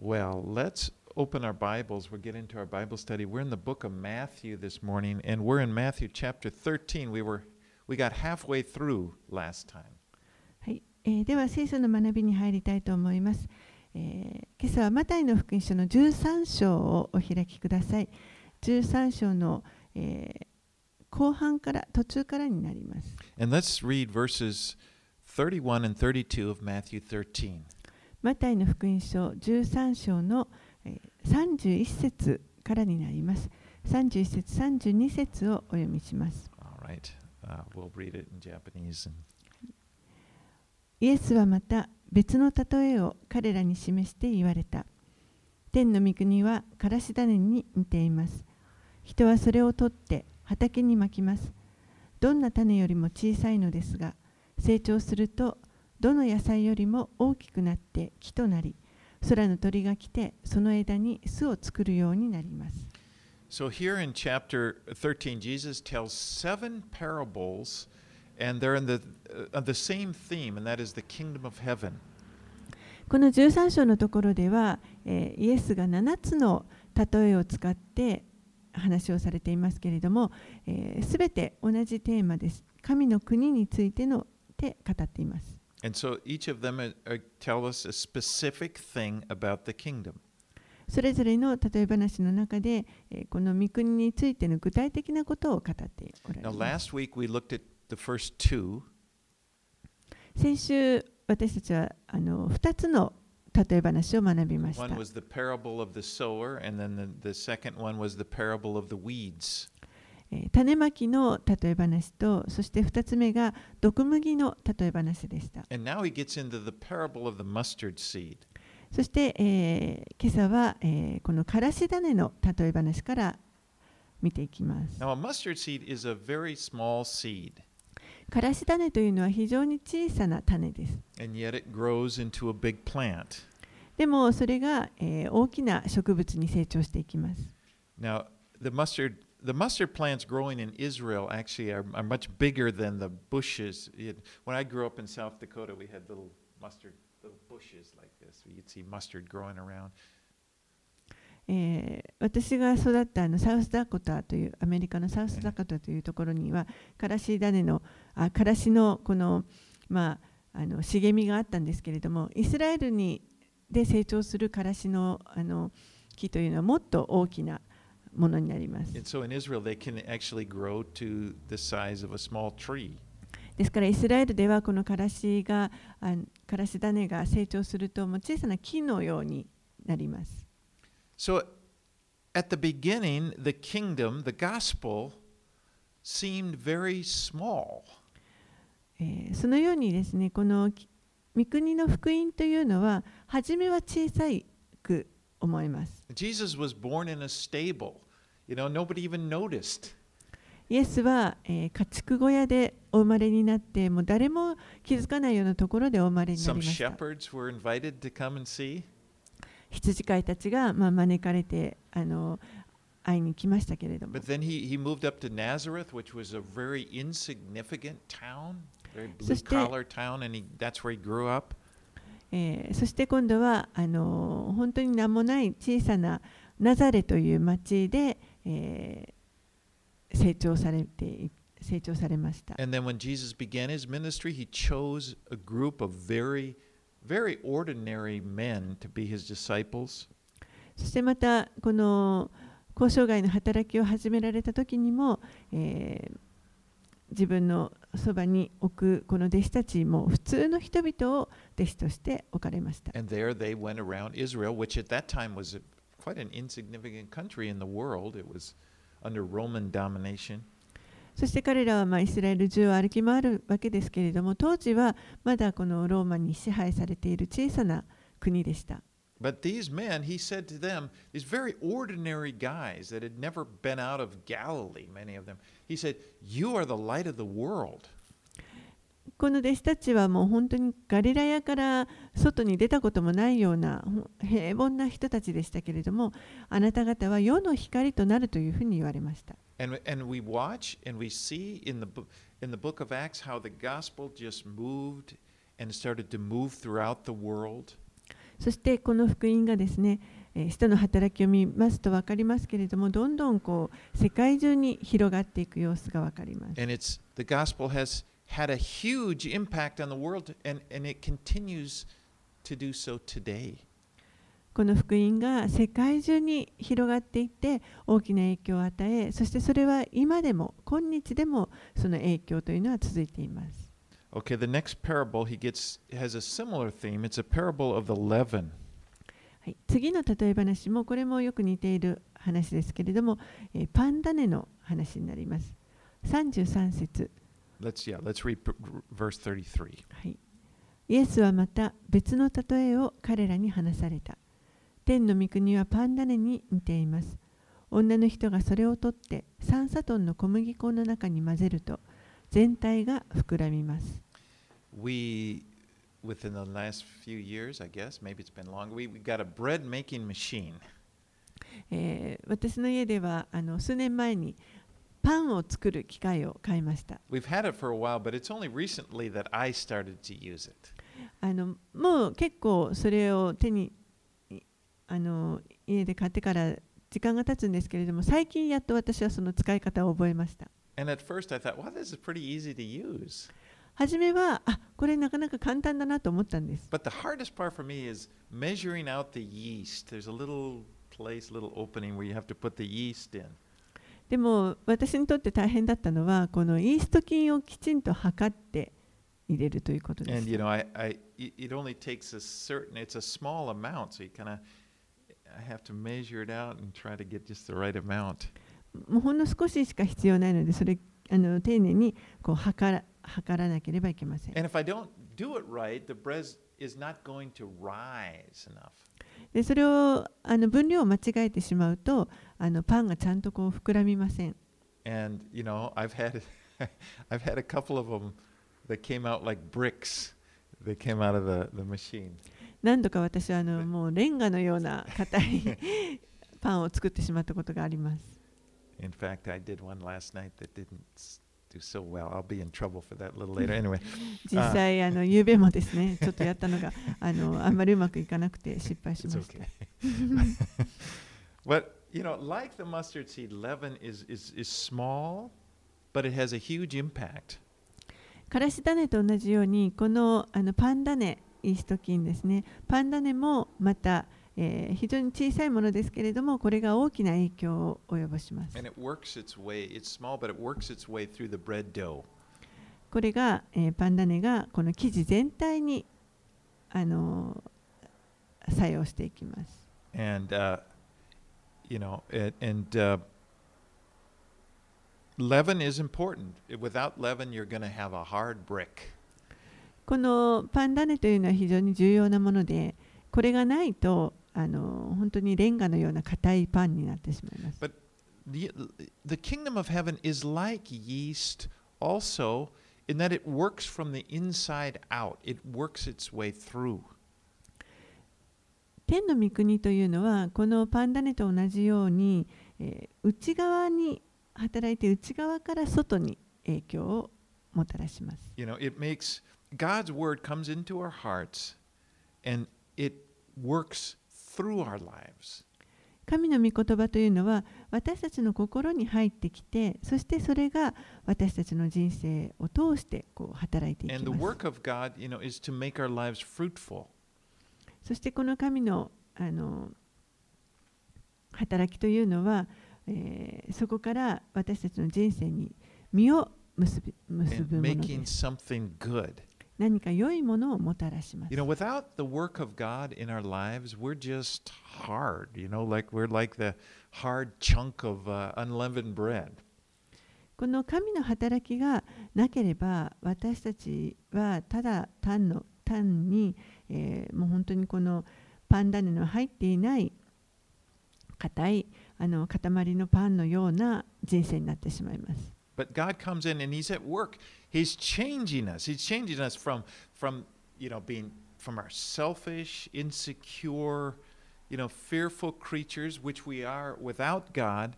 Well, let's open our Bibles. We'll get into our Bible study. We're in the book of Matthew this morning, and we're in Matthew chapter 13. We were we got halfway through last time. はい、えーでは聖書の学びに入りたいと思います、えー今朝はマタイの福音書の13章をお開きください13章の、えー後半から途中からになります And let's read verses 31 and 32 of Matthew 13. マタイの福音書13章の、えー31節からになります31節32節をお読みします right. Uh, we'll イエスはまた別の例えを彼らに示して言われた。天の御国はからし種に似ています。人はそれを取って畑にまきます。どんな種よりも小さいのですが、成長するとどの野菜よりも大きくなって木となり、空の鳥が来てその枝に巣を作るようになります。So here in chapter 13, Jesus tells seven parables, and they're in the uh, the same theme, and that is the kingdom of heaven. この13章のところでは、えーイエスが7つの例えを使って話をされていますけれども、す、えー、べ、て同じテーマです。神の国についてので語っています。And so each of them uh, uh, tell us a specific thing about the kingdom. それぞれの例え話の中で、えーこの御国についての具体的なことを語っておられ Now, ます。 last week we looked at the first two, 先週、私たちはあの2つの例え話を学びました One。was the parable of the sower, and then the, the second one was the parable of the weeds. 種まきの例え話と、そして2つ目が毒麦の例え話でした。そして、え、今朝は、え、このからし種の例え話から見ていきます。Now, からし種というのは非常に小さな種です。And yet it grows into a big plant. でもそれが、えー、大きな植物に成長していきます。The mustard plants growing in Israel actually are, are much bigger than the bushes. It- when I grew up in South Dakota, we had little mustard little bushes like this. You'd see mustard growing around. えー私が育ったあのサウスダコタというアメリカのサウスダコタというところにはからし種のあからしのこのまああの茂みがあったんですけれどもイスラエルにで成長するからしのあの木というのはもっと大きなものになります。ですから、イスラエルではこのからしが、からし種が成長すると、もう小さな木のようになります。So そのようにですね、この御国の福音というのは、初めは小さい。思います。Jesus was born in a stable. You know, nobody even noticed. イエスは、えー家畜小屋でお生まれになってもう誰も気づかないようなところでお生まれになりました shepherds were invited to come and see. 羊飼いたちが、まあ、招かれてあの会いに来ましたけれども But then he, he moved up to Nazareth, which was a very insignificant town, very blue collar town, and he, that's where he grew up. えーそして今度はあの本当に名もない小さなナザレという町で、えー成長されてい成長されました。And then when Jesus began his ministry, he chose a group of very, very ordinary men to be his disciples. そしてまたこの交渉外の働きを始められた時にも、えー自分のそばに置くこの弟子たちも普通の人々を弟子として置かれました。そして彼らはまイスラエル中を歩き回るわけですけれども、当時はまだこのローマに支配されている小さな国でした。But these men, he said to them, these very ordinary guys that had never been out of Galilee, many of them, he said, You are the light of the world. この弟子たちはもう本当にガリラヤから外に出たこともないようなほ平凡な人たちでしたけれどもあなた方は世の光となるというふうに言われました。 And, and we watch and we see in the, book, in the book of Acts how the gospel just moved and started to move throughout the world. そしてこの福音がですね、えー、使徒の働きを見ますと分かりますけれども、どんどんこう世界中に広がっていく様子が分かります。And it's, the gospel has had a huge impact on the world, and, and it continues to do so today. この福音が世界中に広がっていって大きな影響を与え、そしてそれは今でも、今日でもその影響というのは続いています。Okay, the next parable he gets has a similar theme. It's a parable of the leaven. はい、次の例え話もこれもよく似ている話ですけれども、えー、パンダネの話になります。33節。Let's, yeah, let's read verse 33. はい。イエスはまた別の例えを彼らに話された。天の御国はパンダネに似ています。女の人がそれを取って3サトンの小麦粉の中に混ぜると全体が膨らみます。We, within the last few years, I guess, maybe it's been longer, we, we got a bread making machine. えー、私の家ではあの数年前にパンを作る機械を買いました。We've had it for a while, but it's only recently that I started to use it. あのもう結構それを手にあの家で買ってから時間が経つんですけれども、最近やっと私はその使い方を覚えました。And at first I thought, wow, this is pretty easy to use. 初めは、あこれなかなか簡単だなと思ったんです。But the hardest part for me is measuring out the yeast. There's a little place, little opening where you have to put the yeast in. でも私にとって大変だったのは、このイースト菌をきちんと測って入れるということです。And you know, I, I, it only takes a certain, it's a small amount, so you kind of, I have to measure it out and try to get just the right amount. もうほんの少ししか必要ないので、それあの丁寧にこう測,ら測らなければいけません。でそれをあの分量を間違えてしまうとあのパンがちゃんとこう膨らみません。何度か私はあのもうレンガのような硬い パンを作ってしまったことがあります。In fact, I did one last night that didn't do so well. I'll be in trouble for that a little later. Anyway. 実際、あの、ゆうべもですね、ちょっとやったのが、あの、あんまりうまくいかなくて失敗しました。But, you know, like the mustard seed, leaven is, is, is small, but it has a huge impact. からし種と同じように、このあのパンダネ、イースト菌ですね、パンダネもまた、えー、非常に小さいものですけれども、これが大きな影響を及ぼします。これが、えー、パンダネがこの生地全体にあの作用していきます。And, uh, you know, and, uh, leaven is important. Without leaven, you're going to have a hard brick. このパンダネというのは非常に重要なもので、これがないと、あの本当にレンガのような硬いパンになってしまいます。But the, the kingdom of heaven is like yeast also in that it works from the inside out, it works its way through. 天の御国というのはこのパンダネと同じように、えー、内側に働いて内側から外に影響をもたらします。You know, it makes God's word comes into our hearts and it works through our lives. 神の御言葉というのは私たちの心に入ってきてそしてそれが私たちの人生を通してこう働いていきます。God, you know, そしてこの神のあの働きというのは、えー、そこから私たちの人生に実を結び結ぶものです。何か良いものをもたらします。You know, without the work of God in our lives, we're just hard, you know, like we're like the hard chunk of、uh, unleavened bread. この神の働きがなければ私たちはただ単の単に、えー、もう本当にこのパンダネの入っていない硬いあの塊のパンのような人生になってしまいます。But God comes in and He's at work. He's changing us. He's changing us from, from you know, being from our selfish, insecure, you know, fearful creatures, which we are without God.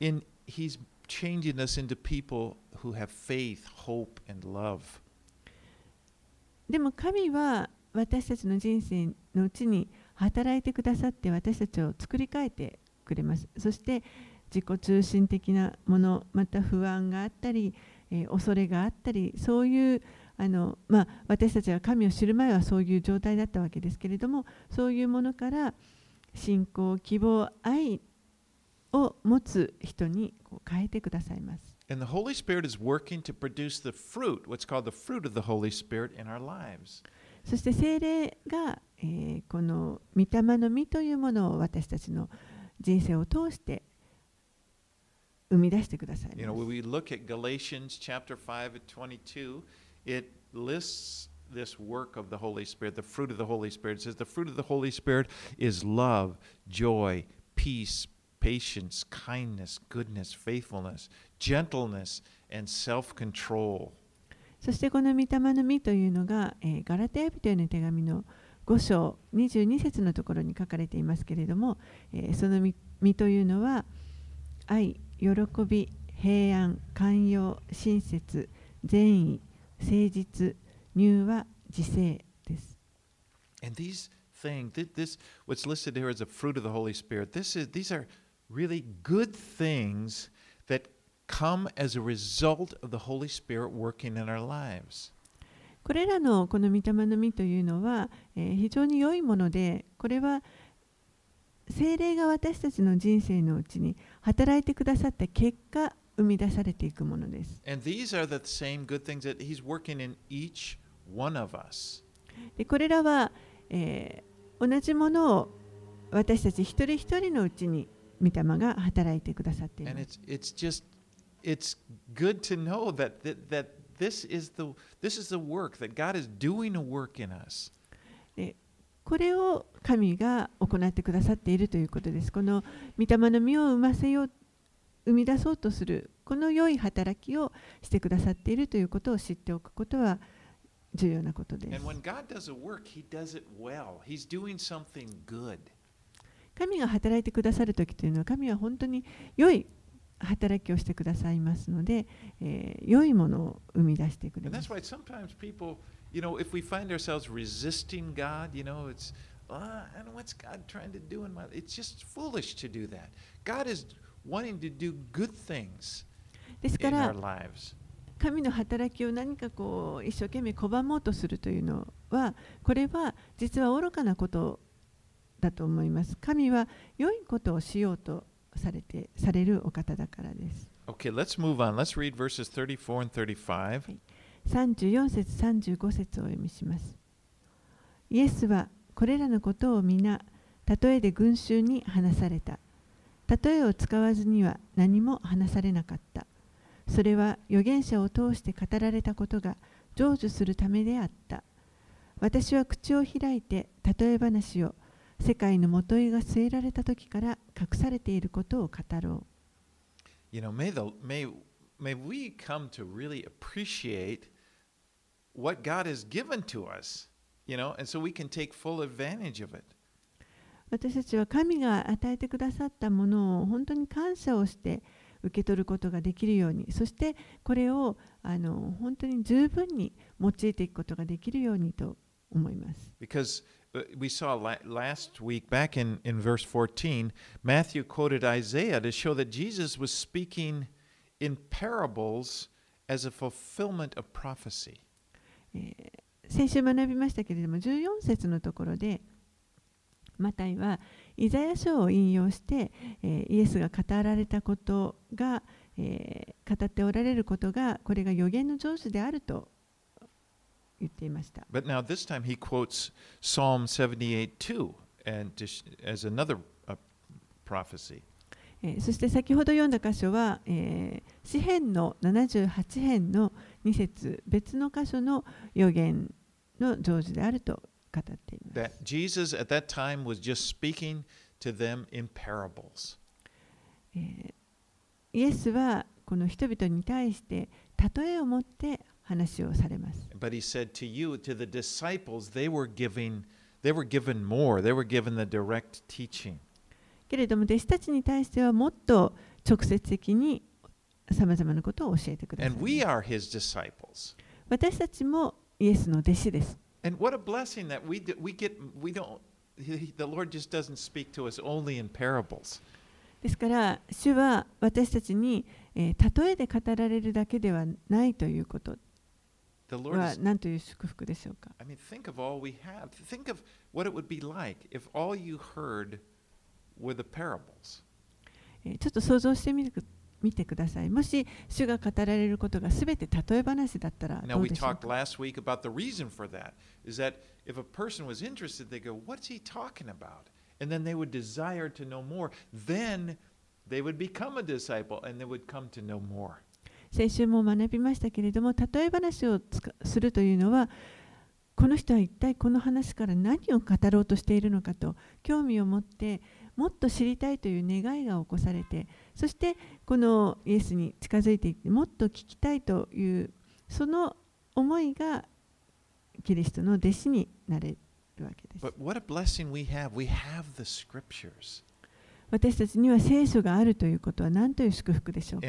In He's changing us into people who have faith, hope, and love. でも神は 私たちの人生のうちに働いてくださって私たちを作り変えてくれますそして自己中心的なものまた不安があったり、 えー、恐れがあったりそういうあの、まあ、私たちが神を知る前はそういう状態だったわけですけれどもそういうものから信仰希望愛を持つ人にこう変えてくださいます。And the Holy Spirit is working to produce the fruit, what's called the fruit of the Holy Spirit in our lives. そして聖霊が、えー、この御霊の実というものを私たちの人生を通して生み出してください。You know, when we look at Galatians chapter 5 and 22, it lists this work of the Holy Spirit, the fruit of the Holy Spirit. It says the fruit of the Holy Spirit is love, joy, peace, patience, kindness, goodness, faithfulness, gentleness, and self control. そしてこの御霊の実というのが、えー、ガラテヤ人への手紙の5章22節のところに書かれていますけれども、えー、その実というのは愛、喜び、平安、寛容、親切、善意、誠実、乳和、自制です。And these things, this, what's listed here as a fruit of the Holy Spirit, this is, these are really good things that come as a result of the Holy Spirit working in our lives. これらのこの御霊の実というのは、えー、非常に良いもので、これは精霊が私たちの人生のうちに働いてくださった結果、生み出されていくものです。でこれらは、えー、同じものを私たち一人一人のうちに御霊が働いてくださっています。And it's, it's just it's good to know that, that, that this, is the, this is the work, that God is doing a work in us. これを神が行ってくださっているということです。この御霊の実を生ませよう、生み出そうとする、この良い働きをしてくださっているということを知っておくことは重要なことです。神が働いてくださるときというのは、神は本当に良い働きをしてくださいますので、えー、良いものを生み出してくれます。You know, if we find ourselves resisting God, you know, it's, uh, I know what's God trying to do in my It's just foolish to do that. God is wanting to do good things ですから、神の働きを何かこう一生懸命拒もうとするというのは、これは実は愚かなことだと思います。神は良いことをしようとされてされるお方だからです。Okay, let's move on. Let's read verses 34 and 35. 34節35節をお読みします。イエスはこれらのことを皆、例えで群衆に話された。例えを使わずには何も話されなかった。それは預言者を通して語られたことが成就するためであった。私は口を開いて例え話を世界のもといが据えられた時から隠されていることを語ろう。You know, may, the, may, may we come to really appreciate what God has given to us, you know, and so we can take full advantage of it. 私たちは神が与えてくださったものを本当に感謝をして受け取ることができるように、そしてこれをあの本当に十分に用いていくことができるようにと思います。Because we saw last week, back in, in verse 14, Matthew quoted Isaiah to show that Jesus was speaking in parables as a fulfillment of prophecy. 先週学びましたけれども、14節のところで、マタイはイザヤ書を引用して、えー、イエスが語られたことが、えー、語っておられることが、これが予言の成就であると言っていました。But now this time he quotes Psalm 78 too, and as another、uh, prophecy. そして先ほど読んだ箇所は、えー、詩編の78編の2節別の箇所の予言の成就であると語っています。That Jesus at that time was just speaking to them in parables. イエスはこの人々に対して例えを持って話をされます。But he said to you, to the disciples, they were giving, they were given more. They were given the direct teaching. けれども弟子たちに対してはもっと直接的にさまざまなことを教えてください。私たちもイエスの弟子です。We do, we get, we ですから主は私たちに、えー、例えで語られるだけではないということ。は何という祝福でしょうか？I mean, think of all we have. Think of what it would be like if all you heard ちょっと想像してみる。見てください。もし主が語られることがすべて例え話だったらどうでしょうか？先週も学びましたけれども例え話をするというのはこの人は一体この話から何を語ろうとしているのかと興味を持ってもっと知りたいという願いが起こされてそしてこのイエスに近づいていってもっと聞きたいというその思いがキリストの弟子になれるわけです。私たちには聖書があるということは何という祝福でしょう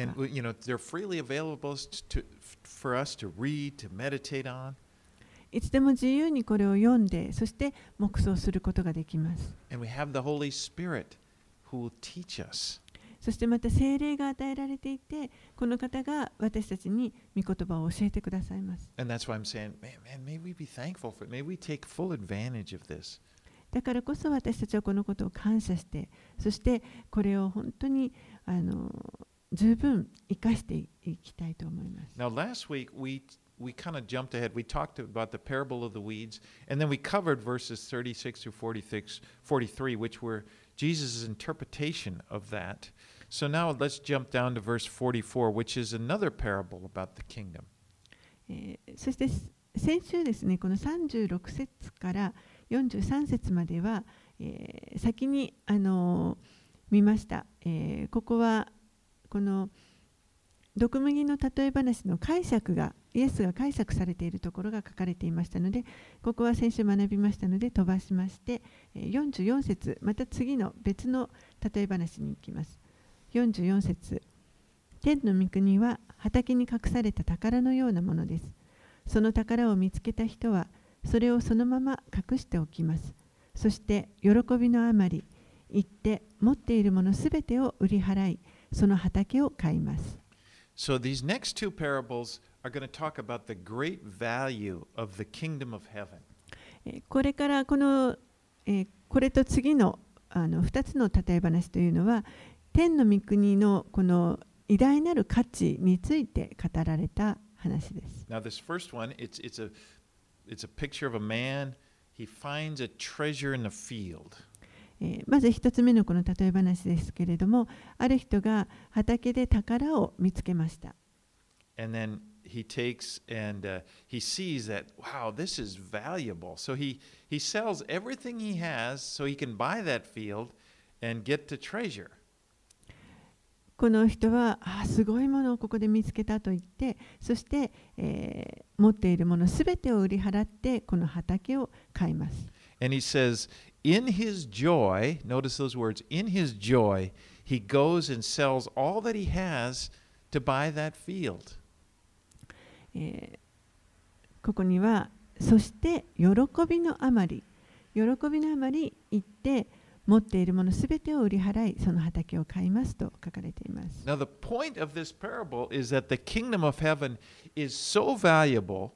いつでも自由にこれを読んでそして黙想することができます And we have the Holy Spirit who will teach us. そしてまた聖霊が与えられていて、この方が私たちに御言葉を教えてくださいます。And that's why I'm saying, man, man, may we be thankful for it. May we take full advantage of this. だからこそ私たちはこのことを感謝して、そしてこれを本当にあの十分生かしていきたいと思います。Now, last week we we kind of jumped ahead. We talked about the parable of the weeds, and then we covered verses 36 through 46, 43, which were Jesus' interpretation of that. So now let's jump down to verse 44, which is another parable about the kingdom. えーそして先週ですね、この36節から43節までは、えー先にあの見ました、えーここはこの毒麦の例え話の解釈が イエスが解釈されているところが書かれていましたのでここは先週学びましたので飛ばしまして44節また次の別の例え話に行きます。44節天の御国は畑に隠された宝のようなものです。その宝を見つけた人はそれをそのまま隠しておきます。そして喜びのあまり行って持っているものすべてを売り払いその畑を買います。So these next two parables これからこの、これと次の,あの2つの例え話というのは天の御国のこの偉大なる価値について語られた話です。まず一つ目のこの例え話ですけれども、ある人が畑で宝を見つけました。he takes and uh, he sees that, wow, this is valuable. So he, he sells everything he has so he can buy that field and get the treasure. この人はあーすごいものをここで見つけたと言ってそして、えー持っているものすべてを売り払ってこの畑を買います。 And he says, in his joy, notice those words, in his joy, he goes and sells all that he has to buy that field. えーここにはそして喜びのあまり喜びのあまり行って持っているものすべてを売り払いその畑を買いますと書かれています Now, the point of this parable is that the kingdom of heaven is so valuable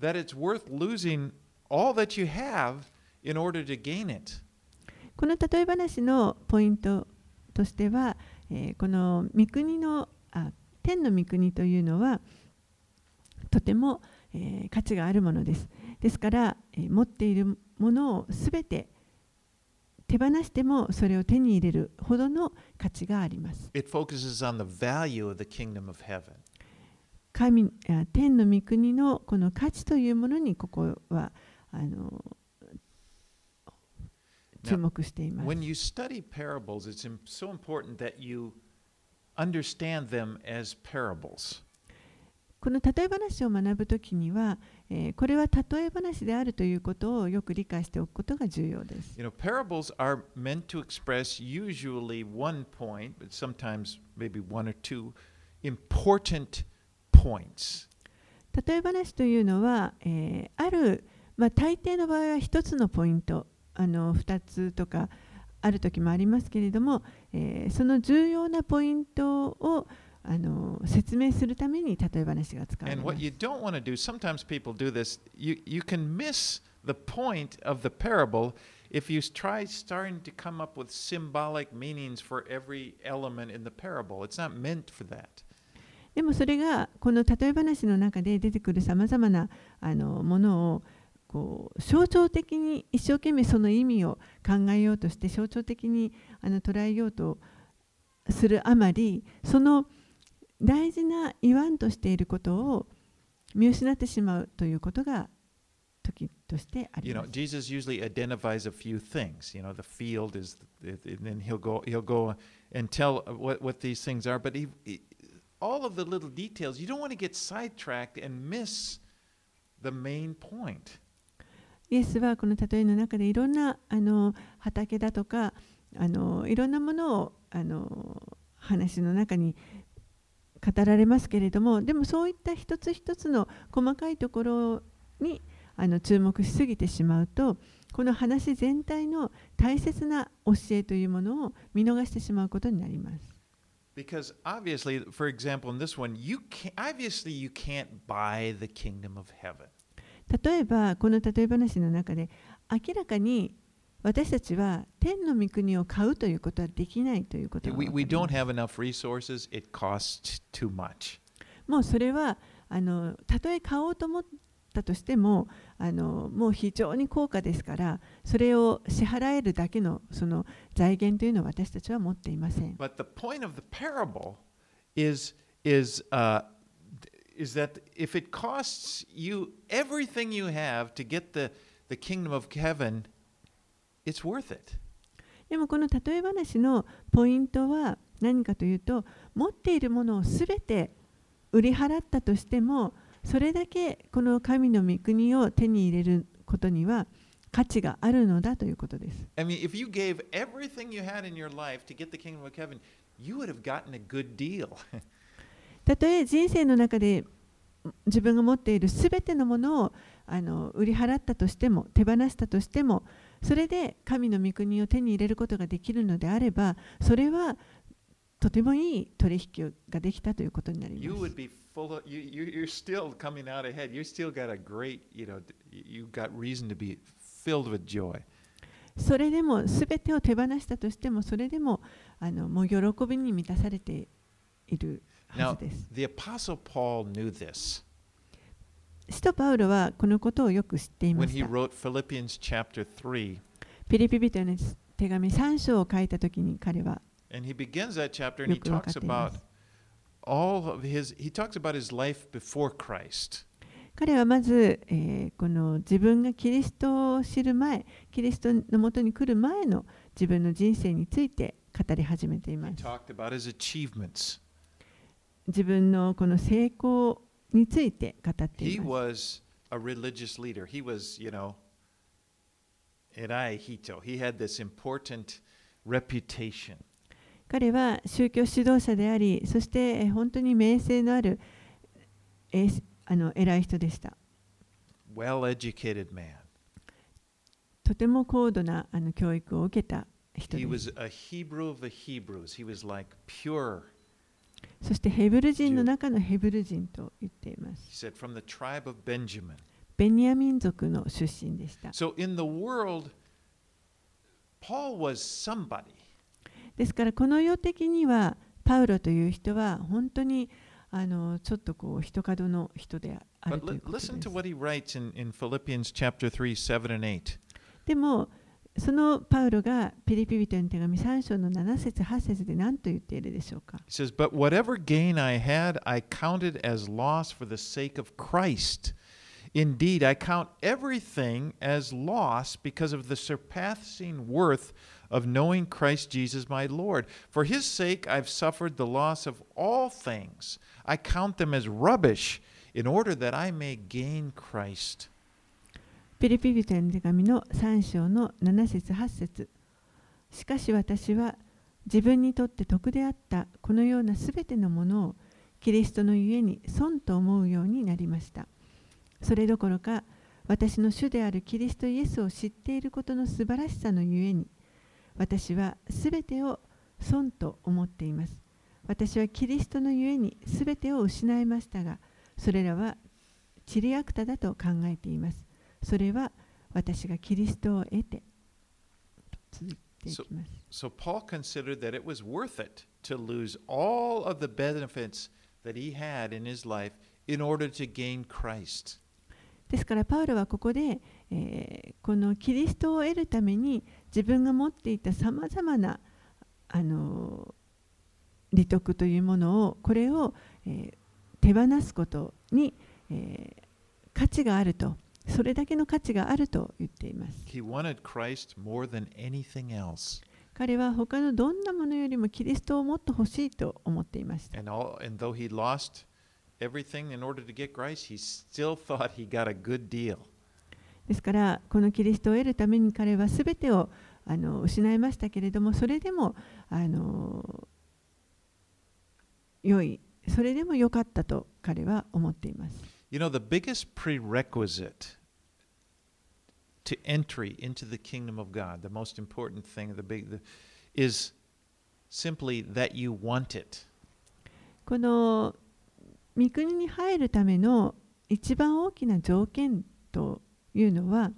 that it's worth losing all that you have in order to gain it. この例え話のポイントとしては、えーこの御国のあ天の御国というのはとても、えー価値があるものですですから、えー持っているものをすべて手放してもそれを手に入れるほどの価値があります It focuses on the value of the kingdom of heaven. 神あ天の御国のこの価値というものにここはあの注目しています。When you study parables, it's so important that you understand them as parables. この例え話を学ぶときには、えーこれは例え話であるということをよく理解しておくことが重要です。You know, parables are meant to express usually one point, but sometimes maybe one or two important points. 例え話というのは、えーある、まあ、大抵の場合は1つのポイントあの2つとかある時もありますけれども、えー、その重要なポイントをあの説明するために例え話が使われます。And what you don't want to do, sometimes people do this, you, you can miss the point of the parable if you try starting to come up with symbolic meanings for every element in the parable. It's not meant for that. でもそれがこの例え話の中で出てくるさまざまなあのものをこう象徴的に一生懸命その意味を考えようとして象徴的にあの捉えようとするあまりその大事な言わんとしていることを見失ってしまうということが時としてあります。You know, Jesus usually identifies a few things. You know, the field is, and then he'll go, he'll go and tell what, what these things are. But he, he, all of the little details, you don't want to get sidetracked and miss the main point. イエスはこの例えの中でいろんなあの畑だとかあのいろんなものをあの話の中に語られますけれどもでもそういった一つ一つの細かいところにあの注目しすぎてしまうとこの話全体の大切な教えというものを見逃してしまうことになります。Because obviously, for example, in this one, you can't, obviously you can't buy the kingdom of heaven. 例えばこの例え話の中で明らかに私たちは天の御国を買うということはできないということが分かります。もうそれはあのたとえ買おうと思ったとしてもあのもう非常に高価ですからそれを支払えるだけのその財源というのは私たちは持っていません。But the point of the parable is, is, uh, is that if it costs you everything you have to get the, the kingdom of heaven, it's worth it. でもこの例え話のポイントは何かというと持っているものをすべて売り払ったとしてもそれだけこの神の御国を手に入れることには価値があるのだということです。I mean, if you gave everything you had in your life to get the kingdom of heaven, you would have gotten a good deal. たとえ人生の中で自分が持っているすべてのものをあの売り払ったとしても手放したとしてもそれで神の御国を手に入れることができるのであれば、それはとてもいい取引ができたということになります。それでも全てを手放したとしてもそれでもあのもう喜びに満たされているはずです。使徒パウロはこのことをよく知っていました。When he wrote Philippians chapter 3, ピリピ人への手紙3章を書いたときに彼は all of his, he talks about his life before Christ. 彼はまず、えー、この自分がキリストを知る前、キリストのもとに来る前の自分の人生について語り始めています。自分のこの成功について語っています。He was a religious leader. He was, you know, Erai Hito. He had this important reputation. 彼は宗教指導者であり、そして本当に名声のある、えあの偉い人でした。Well educated man. とても高度なあの教育を受けた人です。He was a Hebrew of the Hebrews. He was like pure. そしてヘブル人の中のヘブル人と言っています。ベニヤ民族の出身でした。So in the world, Paul was somebody. ですからこの世的にはパウロという人は本当にあのちょっとこう人角の人であるということです。でもそのパウロがピリピ人の手紙3章の7節8節で何と言っているでしょうか He says, But whatever gain I had, I counted as loss for the sake of Christ. Indeed, I count everything as loss because of the surpassing worth of knowing Christ Jesus my Lord. For his sake I've suffered the loss of all things. I count them as rubbish in order that I may gain Christ. ピリピ人への手紙の3章の7節8節。しかし私は自分にとって得であったこのようなすべてのものをキリストのゆえに損と思うようになりました。それどころか私の主であるキリストイエスを知っていることの素晴らしさのゆえに私はすべてを損と思っています。私はキリストのゆえにすべてを失いましたがそれらはチリアクタだと考えています。それは私がキリストを得て続いていきます So Paul considered that it was worth it to lose all of the benefits that he had in his life in order to gain Christ. ですからパウロはここで、えーこのキリストを得るために自分が持っていたさまざまなあの利得というものをこれを、えー手放すことに、えー価値があるとそれだけの価値があると言っています。彼は他のどんなものよりもキリストをもっと欲しいと思っていました。ですから、このキリストを得るために彼はすべてをあの失いましたけれども、それでも、あの良い、それでも良かったと彼は思っています。You know, the biggest prerequisite to entry into the kingdom of God, the most important thing, the big, the, is simply that you want it. この御国に入るための一番大きな条件というのは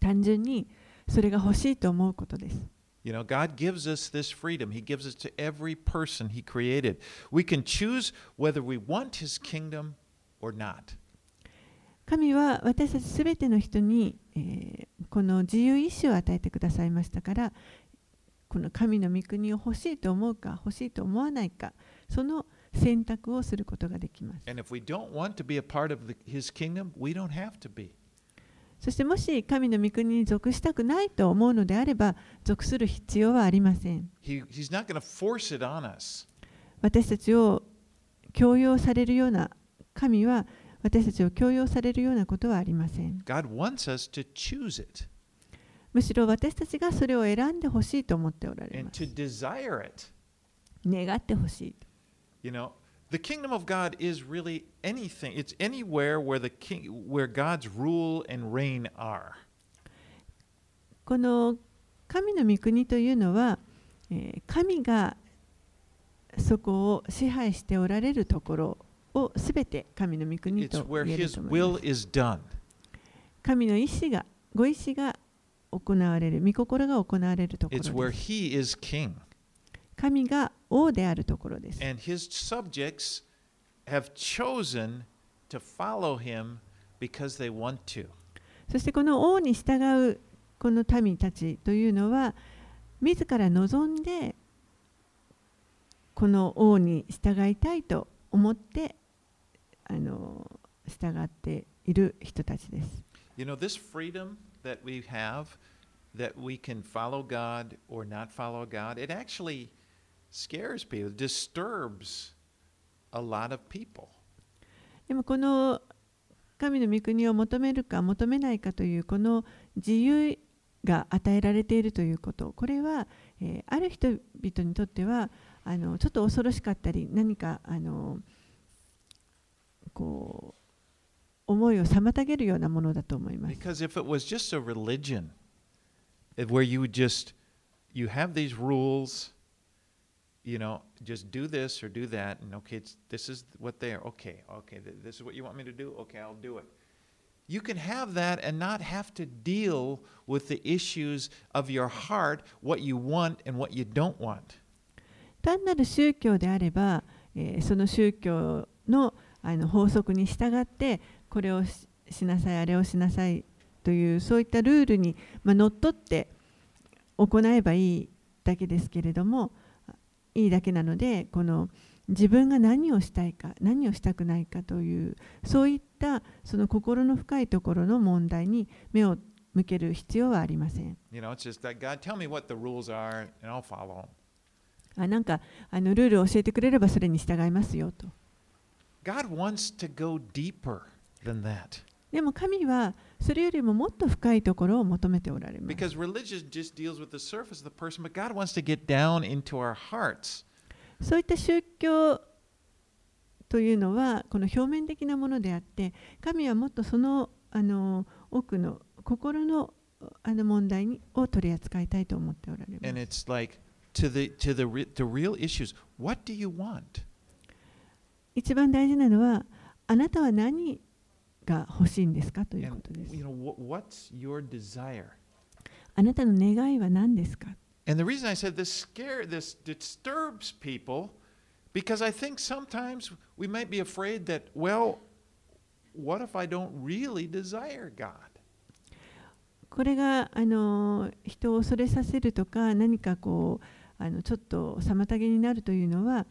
単純にそれが欲しいと思うことです You know, God gives us this freedom. He gives it to every person He created. We can choose whether we want His kingdom or not. 神は私たちすべての人に、えーこの自由意志を与えてくださいましたからこの神の御国を欲しいと思うか欲しいと思わないかその選択をすることができます.そしてもし神の御国に属したくないと思うのであれば属する必要はありません.私たちを強要されるような神は私たちを強要されるようなことはありません God wants us to choose it むしろ私たちがそれを選んでほしいと思っておられ and ます to desire it. 願ってほしい You know, the kingdom of God is really anything. It's anywhere where the king, where God's rule and reign are. この神の御国というのは、えー神がそこを支配しておられるところをすべて神の御国と言えると思います。神の意志が、ご意志が行われる、御心が行われるところです。神が王であるところです。and His subjects have chosen to follow Him because they want to. そしてこの王に従うこの民たちというのは、自ら望んでこの王に従いたいと思ってあの従っている人たちです。You know, this freedom that we have, that we can follow God or not follow God, it actually scares people, disturbs a lot of people. でもこの神の御国を求めるか求めないかというこの自由が与えられているということこれは、えーある人々にとってはあのちょっと恐ろしかったり何かあのこう思いを妨げるようなものだと思います。 Because if it was just a religion if where you would just you have these rules, you know, just do this or do that, and okay, it's, this is what they are. Okay, okay, th- this is what you want me to do. Okay, I'll do it. You can have that and not have to deal with the issues of your heart, what you want and what you don't want. 単なる宗教であれば、えーその宗教の あの法則に従ってこれをししなさいあれをしなさいというそういったルールに、まあ、のっとって行えばいいだけですけれどもいいだけなのでこの自分が何をしたいか何をしたくないかというそういったその心の深いところの問題に目を向ける必要はありません。You know, it's just that God, tell me what the rules are, and I'll follow them. あなんかあのルールを教えてくれればそれに従いますよと。God wants to go deeper than that でも神はそれよりももっと深いところを求めておられます。because religion just deals with the surface of the person, but God wants to get down into our hearts. そういった宗教というのはこの表面的なものであって神はもっとそのあの奥の心のあの問題にを取り扱いたいと思っておられま And す。it's like to the to the re- the real issues. What do you want? 一番大事なのはあなたは何が欲しいんですかということです。あなたの願いは何ですか And the reason I said this scare this disturbs people because I think sometimes we might be afraid that well what if I don't really desire God? これがあの人を恐れさせるとか何かこうあのちょっと妨げになるというのはそ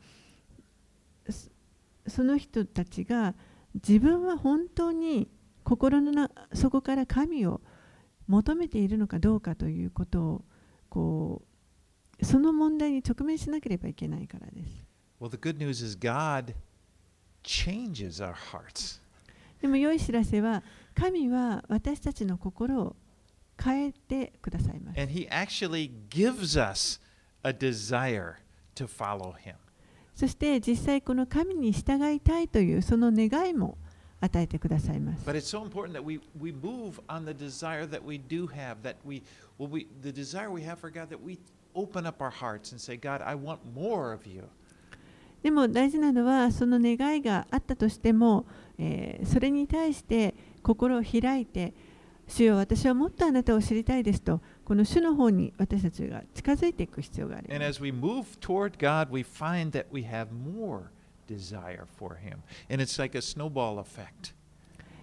その人たちが自分は本当に心のな底から神を求めているのかどうかということをこうその問題に直面しなければいけないからです。Well, the good news is God changes our hearts. でも良い知らせは神は私たちの心を変えてくださいます。And He actually gives us a desire to follow Him. そして実際この神に従いたいというその願いも与えてくださいます。でも大事なのはその願いがあったとしても、え、それに対して心を開いて主よ私はもっとあなたを知りたいですと。この主の方に私たちが近づいていく必要があり。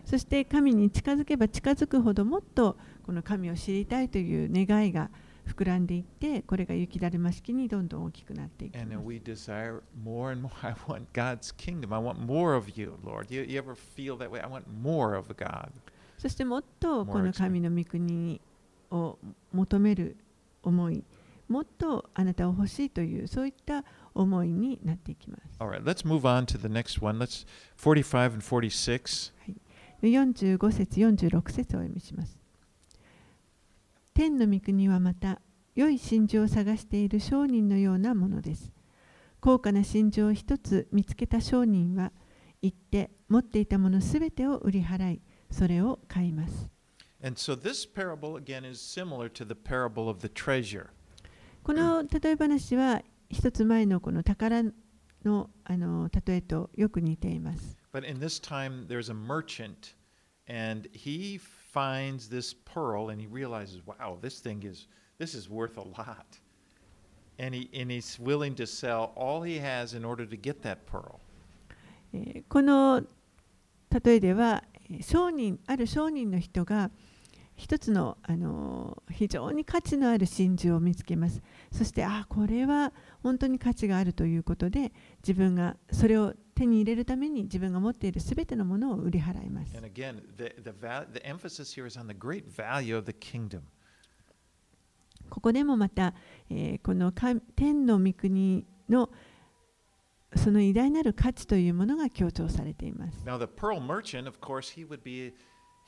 そして神に近づけば近づくほどもっとこの神を知りたいという願いが膨らんでいって、これが雪だるま式にどんどん大きくなっていく。そしてもっとこの神の御国に。を求める思い、もっとあなたを欲しいというそういった思いになっていきます。All right, let's move on to the next one. Let's 45 and 46. 45節、46節をお読みします。天の御国はまた良い真珠を探している商人のようなものです。高価な真珠を一つ見つけた商人は行って持っていたものすべてを売り払い、それを買います。And so this parable again is similar to the parable of the treasure. この例え話は一つ前のこの宝のあの例えとよく似ています。 But in this time, there's a merchant, and he finds this pearl, and he realizes, wow, this thing is this is worth a lot. And he and he's willing to sell all he has in order to get that pearl. えーこの例えではえー 商人ある商人の人が一つの、あのー非常に価値のある真珠を見つけますそしてあこれは本当に価値があるということで自分がそれを手に入れるために自分が持っているすべてのものを売り払います again, the the, the. ここでもまた、えーこの神天の御国のその偉大なる価値というものが強調されています。Now, the pearl merchant, of course, he would be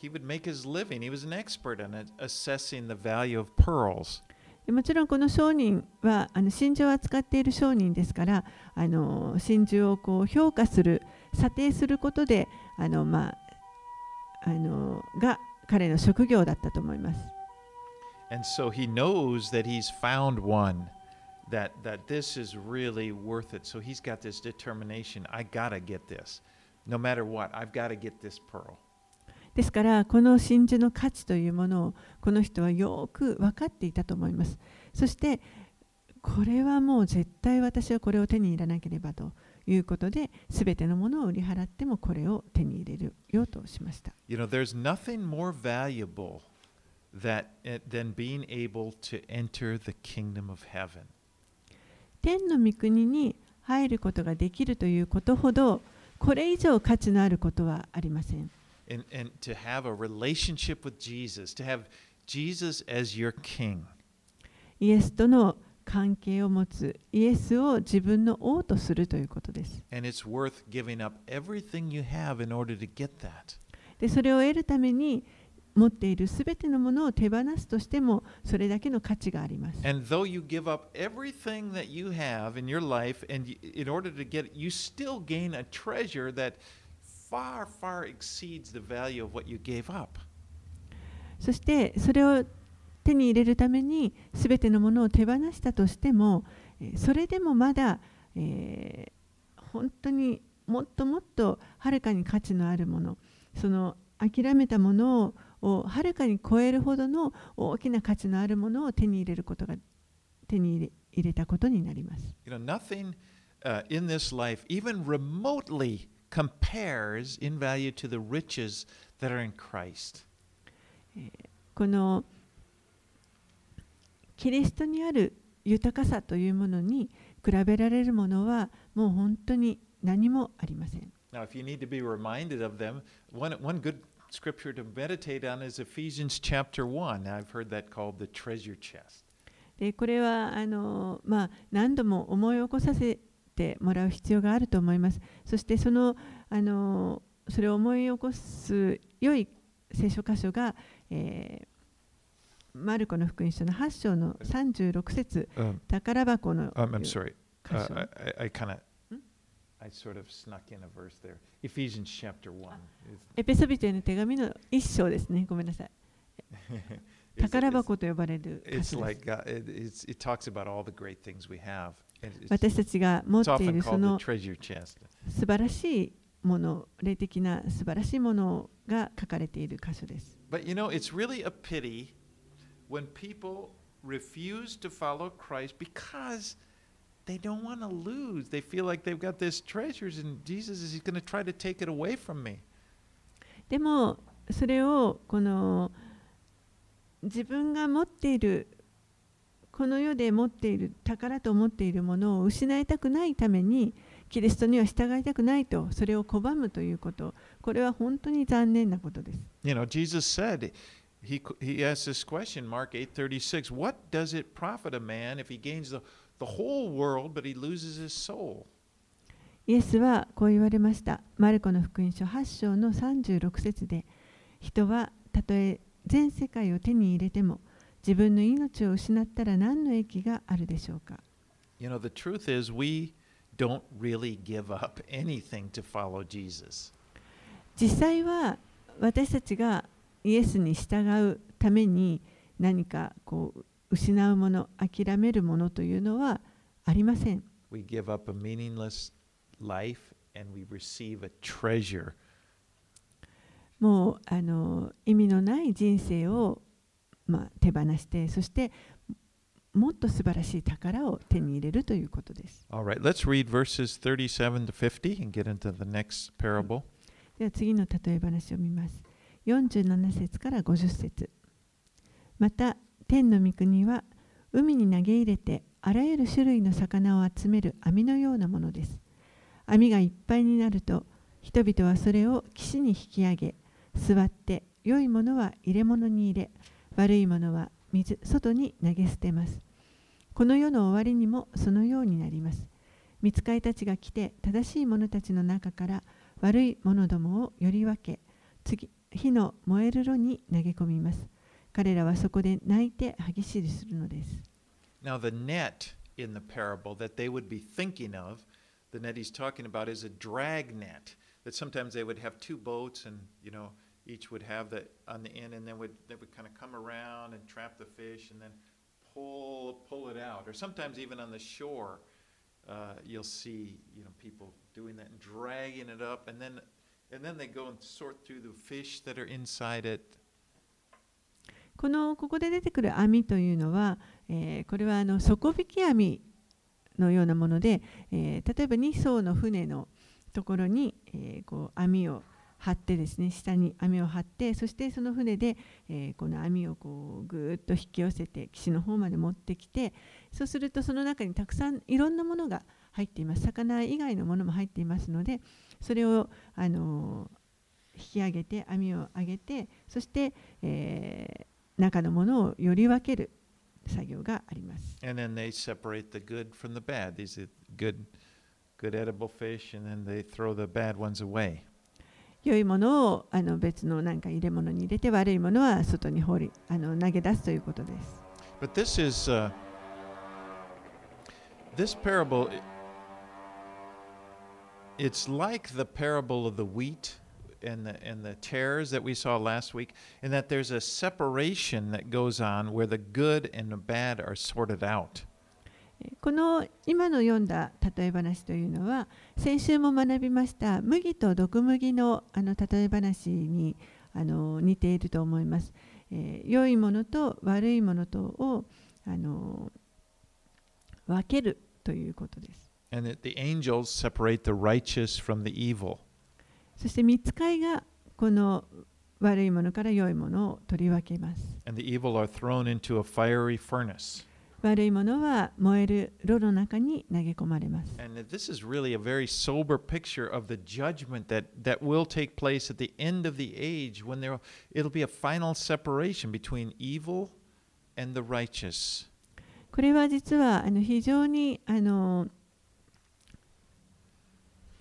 he would make his living. He was an expert it- assessing the value of pearls. でもちろんこの商人はあの真珠を扱っている商人ですからあの真珠をこう評価する査定することであの、まあ、あのが彼の職業だったと思います。And so he knows that he's found one that that this is really worth it. So he's got this determination. I gotta get this, no matter what. I've got to get this pearl. ですからこの真珠の価値というものをこの人はよく分かっていたと思います。そしてこれはもう絶対私はこれを手に入れなければということで全てのものを売り払ってもこれを手に入れるようとしました。You know, there's nothing more valuable that eh, than being able to enter the kingdom of heaven. 天の御国に入ることができるということほどこれ以上価値のあることはありません。イエスとの関係を持つイエスを自分の王とするということです。でそれを得るために持っているすべてのものを手放すとしてもそれだけの価値があります。そしてそれを手に入れるためにすべてのものを手放したとしてもそれでもまだ、え、本当にもっともっとはるかに価値のあるものその諦めたものををはるかに超えるほどの大きな価値のあるものを手に入れることが手に入れ入れたことになります。You know, nothing uh, in this life even remotely compares in value to the riches that are in Christ. このキリストにある豊かさというものに比べられるものはもう本当に何もありません。Now, if you need to be reminded of them, one, one good scripture to meditate on is Ephesians chapter 1. I've heard that called the treasure chest. でこれはあの、まあ、何度も思い起こさせてもらう必要があると思います。そしてそのあのそれを思い起こす良い聖書箇所が、えーマルコの福音書の8章の36節 Um, 宝箱の um, I'm sorry. 箇 Uh, 所 I, I- kind of, Hmm? I sort of snuck in a verse there. Ephesians chapter 1. エペソビトへの手紙の1章ですね。ごめんなさい。 It's- 宝 it's- 箱と呼ばれる箇 It's 所で like す。 God, it, it's, it talks about all the great things we have. And It's, 私たちが持っ it's てい often るそ called the の treasure chest. 素晴らしいもの、霊的な素晴らしいものが書かれている箇所です。 But you know, it's really a pity when people refuse to follow Christ because they don't want to lose. They feel like they've got this treasures and Jesus is going to try to take it away from me. でもそれをこの自分が持っているこの世で持っている宝と思っているものを失いたくないためにキリストには従いたくないとそれを拒むということこれは本当に残念なことです。You know, Jesus said, he, he asked this question, Mark 8:36, what does it profit a man if he gains the, イエスはこう言われました。マルコの福音書8章の36節で、人はたとえ全世界を手に入れても、自分の命を失ったら何の益があるでしょうか？実際は私たちがイエスに従うために何かこう失うもの諦めるものというのはありません We give up a meaningless life and we receive a treasure. もうあの意味のない人生を、まあ、手放してそしてもっと素晴らしい宝を手に入れるということです All right, let's read verses 37 to 50 and get into the next parable. では次の例え話を見ます47節から50節また天の御国は海に投げ入れてあらゆる種類の魚を集める網のようなものです。網がいっぱいになると人々はそれを岸に引き上げ座って良いものは入れ物に入れ悪いものは水外に投げ捨てます。この世の終わりにもそのようになります。見つかいたちが来て正しい者たちの中から悪い者どもをより分け次火の燃える炉に投げ込みます。彼らはそこで泣いて歯ぎしりするのです Now, the net in the parable that they would be thinking of, the net he's talking about is a drag net. That sometimes they would have two boats, and you know, each would have the on the end, and then would they would kind of come around and trap the fish, and then pull pull it out. Or sometimes even on the shore, uh, you'll see you know people doing that and dragging it up, and then and then they go and sort through the fish that are inside it. このここで出てくる網というのは、えーこれはあの底引き網のようなもので、えー例えば2艘の船のところに、えーこう網を張ってですね下に網を張ってそしてその船で、えーこの網をこうぐーっと引き寄せて岸の方まで持ってきてそうするとその中にたくさんいろんなものが入っています。魚以外のものも入っていますのでそれを、あの引き上げて網を上げてそして、え中のものをより分ける作業があります。And then they separate the good from the bad. These are good, good edible fish, and then they throw the bad ones away. 良いものをあの別のなんか入れ物に入れて悪いものは外に放りあの投げ出すということです。But this is uh, this parable. it's like the parable of the wheat and the, and the tares that we saw last week, in that there's a separation that goes on where the good and the bad are sorted out. この今の読んだ例え話というのは先週も学びました麦と毒麦のあの例え話にあの似ていると思います、えー良いものと悪いものとをあの分けるということです And that the angels separate the righteous from the evil. そして見つかいがこの悪いものから良いものを取り分けます.悪いものは燃える炉の中に投げ込まれます And this is really a very sober picture of the judgment that, that will take place at the end of the age when there it'll be a final separation between evil and the righteous. これは実はあの非常にあの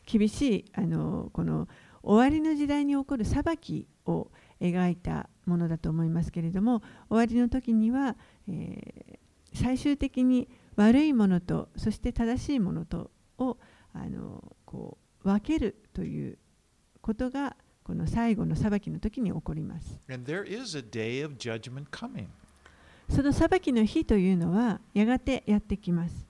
厳しいあのこの終わりの時代に起こる裁きを描いたものだと思いますけれども終わりの時には、えー最終的に悪いものとそして正しいものとをあのこう分けるということがこの最後の裁きの時に起こります。And there is a day of judgment coming. その裁きの日というのはやがてやってきます。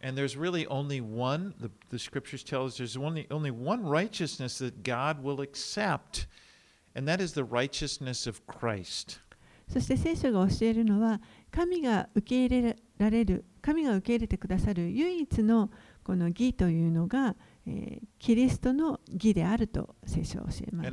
そして聖書が教えるのは神が受け入れられる、神が受け入れてくださる唯一のこの義というのが、キリストの義であると聖書は教えます。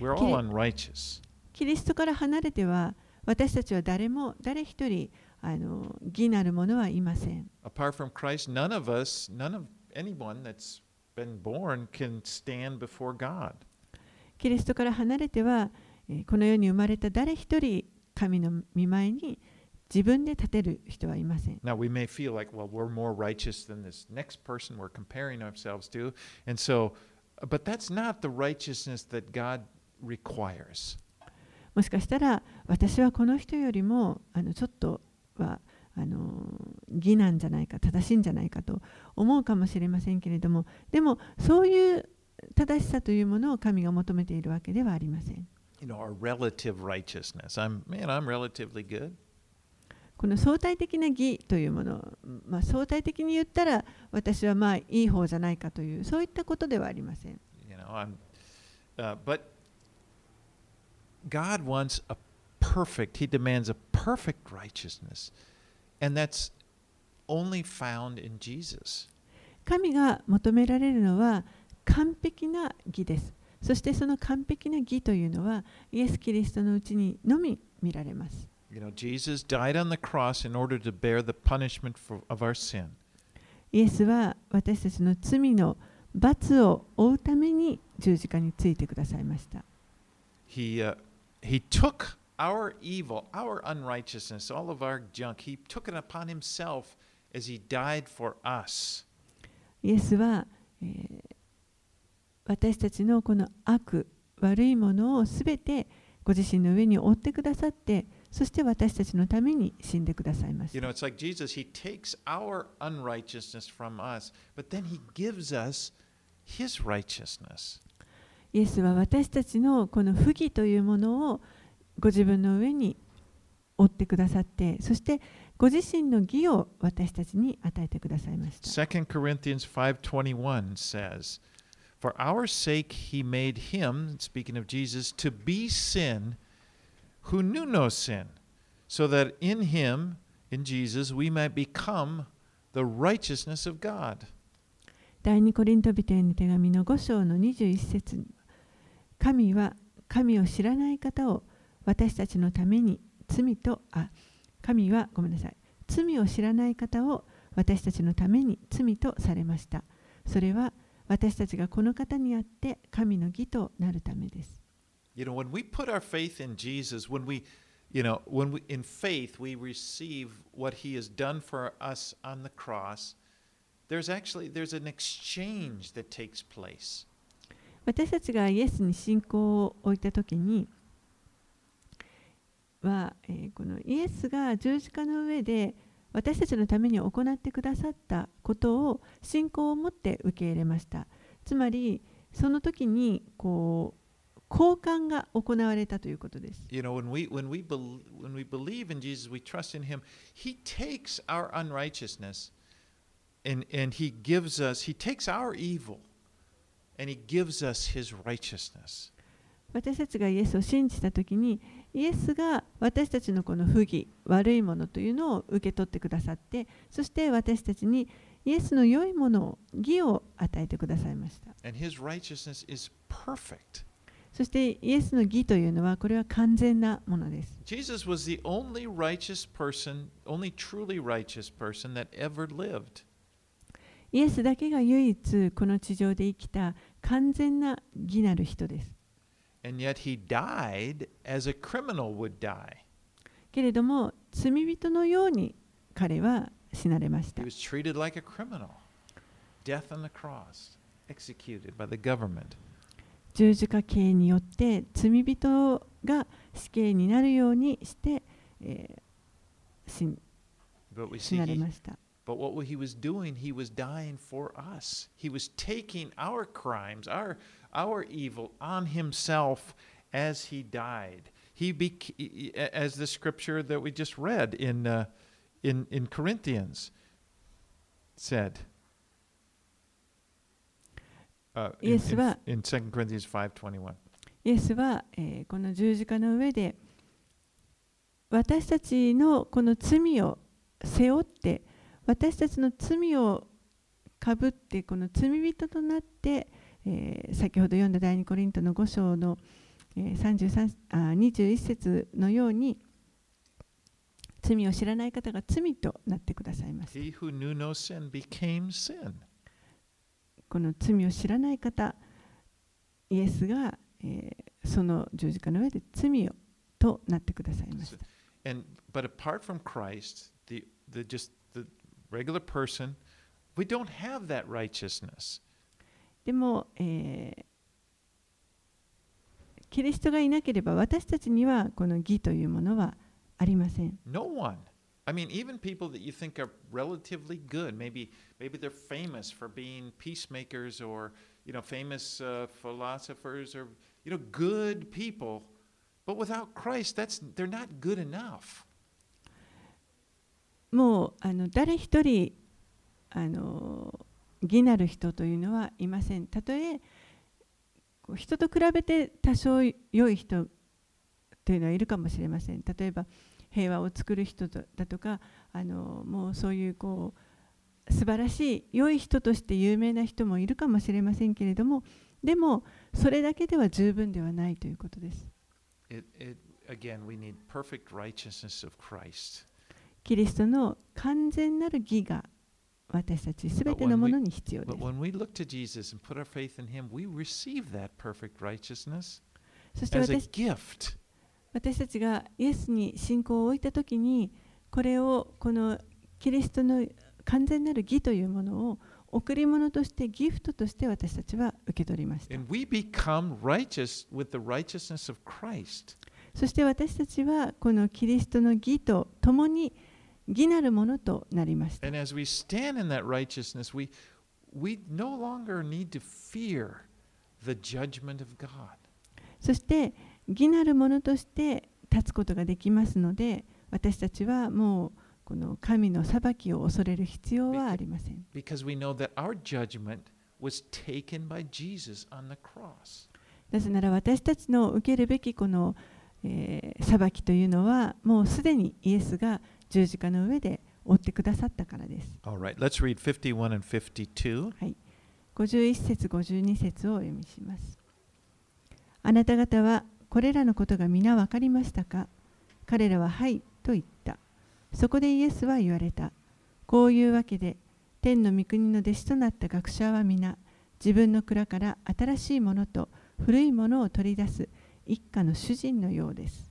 We're all Okay. unrighteous. キリストから離れては私たちは誰も誰一人あの義なる者はいません。 Apart from Christ, none of us, none of anyone that's been born can stand before God. キリストから離れては、えーこの世に生まれた誰一人神の御前に自分で立てる人はいません。 Now, we may feel like, well, we're more righteous than this next person we're comparing ourselves to. And so, but that's not the righteousness that God requires. もしかしたら私はこの人よりもあのちょっとはあの義なんじゃないか正しいんじゃないかと思うかもしれませんけれどもでもそういう正しさというものを神が求めているわけではありません。You know, our relative righteousness. I'm, man, I'm relatively good. この相対的な義というもの、まあ、相対的に言ったら私はまあいい方じゃないかというそういったことではありません。You know, I'm, uh, but God wants a perfect, He demands a perfect righteousness. And that's only found in Jesus. 神が求められるのは完璧な義です。そしてその完璧な義というのはイエス・キリストのうちにのみ見られます。 You know, Jesus died on the cross in order to bear the punishment for, of our sin. イエスは私たちの罪の罰を負うために十字架についてくださいました。 He, uh, he took our evil, our unrighteousness, all of our junk, He took it upon Himself as He died for us. イエスは、えー私たちのこの悪、悪いものをすべてご自身の上に負ってくださって、そして私たちのために死んでくださいまし You た know,。it's like Jesus, He takes our unrighteousness from us, but then He gives us His righteousness. イエスは私たちのこの不義というものをご自分の上に負ってくださって、そしてご自身の義を私たちに与えてくださいました。2 Corinthians 5:21 says, "For our sake he made him, speaking of Jesus, to be sin who knew no sin, so that in him, in Jesus, we might become the righteousness of God." 第二コリント人への手紙の5章の21節に神は神を知らない方を私たちのために罪とあ神はごめんなさい罪を知らない方を私たちのために罪とされましたそれは私たちがこの方にあって神の義となるためです You know, when we put our faith in Jesus, when we, you know, when we in faith we receive what he has done for us on the cross, there's actually there's an exchange that takes place. 私たちがイエスに信仰を置いたときには、えーこのイエスが十字架の上で私たちのために行ってくださったことを信仰を持って受け入れましたつまりその時にこう交換が行われたということです You know, when we when we bel when we believe in Jesus, we trust in Him. He takes our unrighteousness, and and He gives us. He takes our evil, 私たちがイエスを信じたときに、イエスが私たちのこの不義、悪いものというのを受け取ってくださって、そして私たちにイエスの良いものを、義を与えてくださいました。そしてイエスの義というのは、これは完全なものです。イエスは唯一の人、唯一の正しい人、イエスだけが唯一この地上で生きた完全な義なる人です。けれども、罪人のように彼は死なれました。十字架刑によって罪人が死刑になるようにして、えー、死,死なれました。but what he was doing, he was dying for us. He was taking our crimes, our our evil on himself as he died. He bec- as the scripture that we just read in uh, in in Corinthians said. Uh, in, Yes, in, wa- in 2 Corinthians 5:21. イエスは、えーこの十字架の上で私たちのこの罪を背負って 私たちの罪をかぶってこの罪人となって、えー先ほど読んだ第二コリントの5章の、えー33あ21節のように罪を知らない方が罪となってくださいました He who knew no sin became sin. この罪を知らない方イエスが、えーその十字架の上で罪をとなってくださいました And but apart from Christ, the the just regular person, we don't have that righteousness. でも、えーキリストがいなければ私たちにはこの義というものはありません。 No one. I mean, even people that you think are relatively good, maybe maybe they're famous for being peacemakers or you know famous uh, philosophers or you know good people, but without Christ, that's they're not good enough. もうあの誰一人あの義なる人というのはいません。たとえ人と比べて多少良い人というのはいるかもしれません。例えば平和を作る人だとかあのもうそういうこう素晴らしい良い人として有名な人もいるかもしれませんけれどもでもそれだけでは十分ではないということです。It, it again, we need perfect righteousness of Christ. キリストの完全なる義が私たちすべてのものに必要です。そして私,たちがイエスに信仰を置いたときに、これをこのキリストの完全なる義というものを贈り物としてギフトとして私たちは受け取りました。そして私たちはこのキリストの義と共に、義なるものとなりまし。そして、義なるものとして立つことができますので、私たちはもうこの神の裁きを恐れる必要はありません。なぜなら私たちの受けるべきこの、裁きというのはもうすでにイエスが十字架の上で負ってくださったからです。Right, let's read 51 and 52. はい、51節52節をお読みします。あなた方はこれらのことが皆分かりましたか？彼らははいと言った。そこでイエスは言われた。こういうわけで天の御国の弟子となった学者は皆自分の蔵から新しいものと古いものを取り出す一家の主人のようです。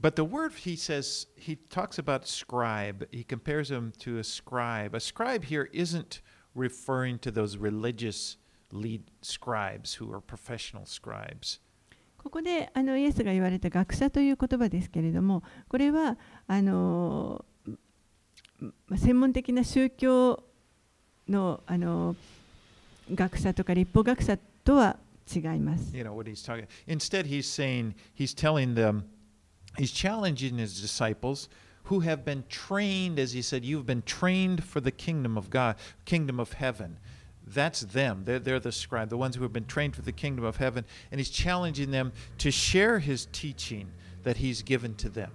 but the word he says he talks about scribe. He compares him to a scribe. A scribe here isn't referring to those religious lead scribes who are professional scribes. ここであのイエスが言われた学者という言葉ですけれどもこれはあのま専門的な宗教のあの学者とか立法学者とは違います。 You know what he's talking. Instead, he's saying he's telling them, he's challenging his disciples who have been trained, as he said, you've been trained for the kingdom of God, kingdom of heaven. That's them. They're, they're the scribe, the ones who have been trained for the kingdom of heaven. And he's challenging them to share his teaching that he's given to them.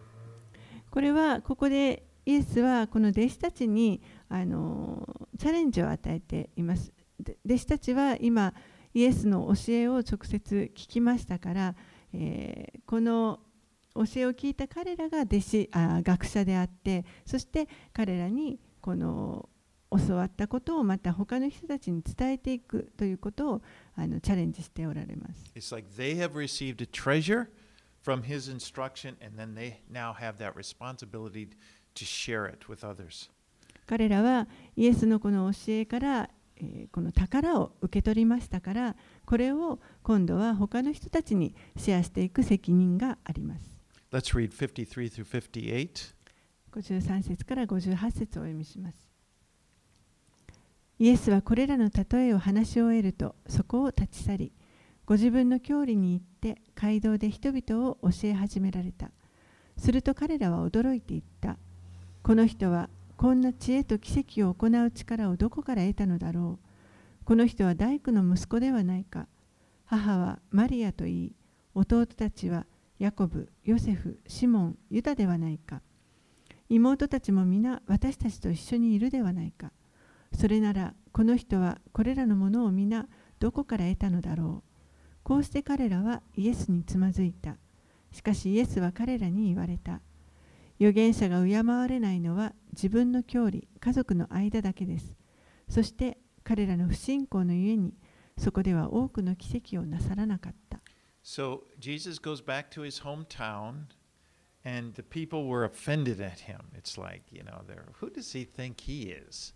これはここでイエスはこの弟子たちにあのチャレンジを与えています。で弟子たちは今イエスの教えを直接聞きましたから、えーこの 教えを聞いた彼らが弟子あ学者であってそして彼らにこの教わったことをまた他の人たちに伝えていくということをあのチャレンジしておられます。It's like they have received a treasure from his instruction, and then they now have that responsibility to share it with others. 彼らはイエスのこの教えから、えーこの宝を受け取りましたからこれを今度は他の人たちにシェアしていく責任があります。Let's read 53 through 58. 53節から58節をお読みします。イエスはこれらの例えを話し終えるとそこを立ち去りご自分の郷里に行って街道で人々を教え始められた。すると彼らは驚いていった。この人はこんな知恵と奇跡を行う力をどこから得たのだろう。この人は大工の息子ではないか。母はマリアといい、弟たちはヤコブ、ヨセフ、シモン、ユダではないか。妹たちも皆私たちと一緒にいるではないか。それならこの人はこれらのものを皆どこから得たのだろう。こうして彼らはイエスにつまずいた。しかしイエスは彼らに言われた。預言者が敬われないのは自分の郷里、家族の間だけです。そして彼らの不信仰のゆえにそこでは多くの奇跡をなさらなかった。So Jesus goes back to his hometown, and the people were offended at him. It's like, you know, they're, who does he think he is?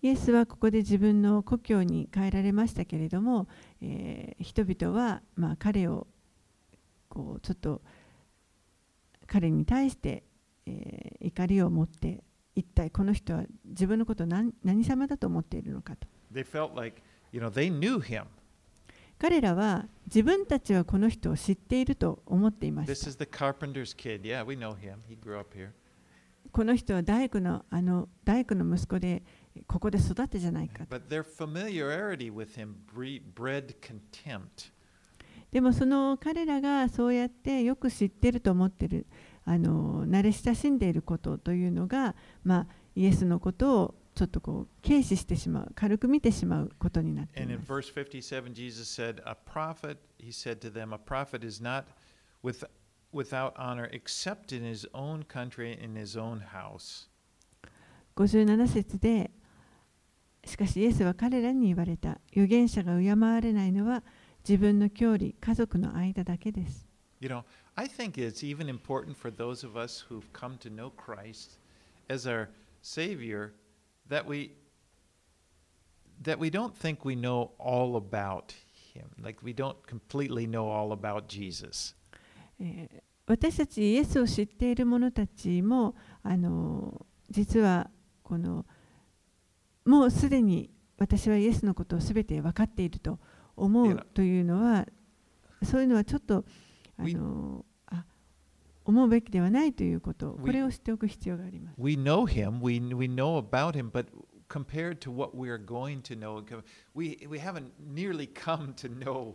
イエスはここで自分の故郷に帰られましたけれども、えー人々は、まあ、彼をこうちょっと彼に対して、えー怒りを持って一体この人は自分のことを何何様だと思っているのかと They felt like, you know, they knew him. 彼らは自分たちはこの人を知っていると思っていました. Yeah. この人は大工のあの大工の息子でここで育ってじゃないか.でもその彼らがそうやってよく知ってると思ってるあの慣れ親しんでいることというのが、まあ、イエスのことをちょっとこう軽視してしまう軽く見てしまうことになっています verse 57, Jesus said, A prophet, he said to them, a prophet is not with, without honor except in his own country, in his own house. 57節でしかしイエスは彼らに言われた預言者が敬われないのは自分の郷里家族の間だけです You know, I think it's even important for those of us who've come to know Christ as our Savior that we that we don't think we know all about Him. Like we don't completely know all about Jesus. えー私たちイエスを知っている者たちもあの実はこのもうすでに私はイエスのことをすべて分かっていると思いうやというのはそういうのはちょっとあのあ思うべきではないということこれを知っておく必要があります。We know Him, we, we know about Him, but compared to what we are going to know, we, we haven't nearly come to know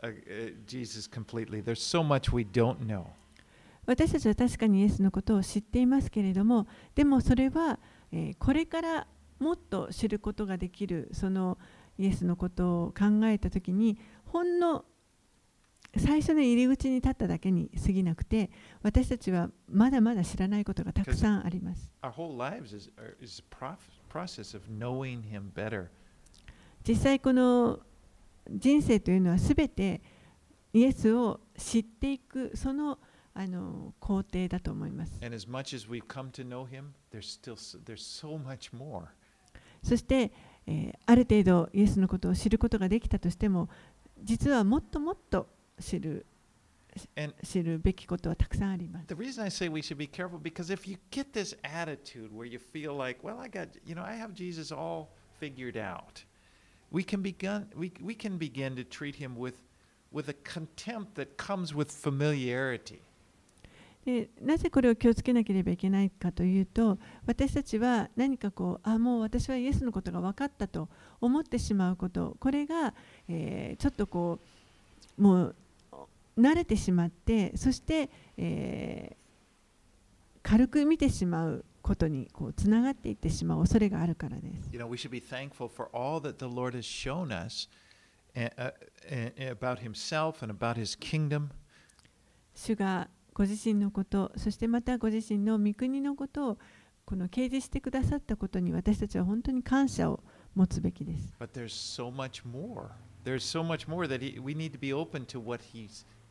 uh, uh, Jesus completely. There's so much we don't know. 私たちは確かにイエスのことを知っていますけれどもでもそれは、えーこれからもっと知ることができるその、イエスのことを考えた時にほんの最初の入り口に立っただけに過ぎなくて私たちはまだまだ知らないことがたくさんあります。実際この人生というのはすべてイエスを知っていくそのあの工程だと思います。そして、えーある程度イエスのことを知ることができたとしても実はもっともっと知る知るべきことはたくさんあります。でなぜこれを気をつけなければいけないかというと、私たちは何かこう、あもう私はイエスのことが分かったと思ってしまうこと、これが、えー、ちょっとこう、もう、慣れてしまってそして、えー軽く見てしまうことにこうつながっていってしまう恐れがあるからです。You know, we should be thankful for all that the Lord has shown us uh, uh, uh, about himself and about his kingdom. 主がご自身のことそしてまたご自身の御国のことをこの掲示してくださったことに私たちは本当に感謝を持つべきです。But there's so much more. There's so much more that he, we need to be open to what he's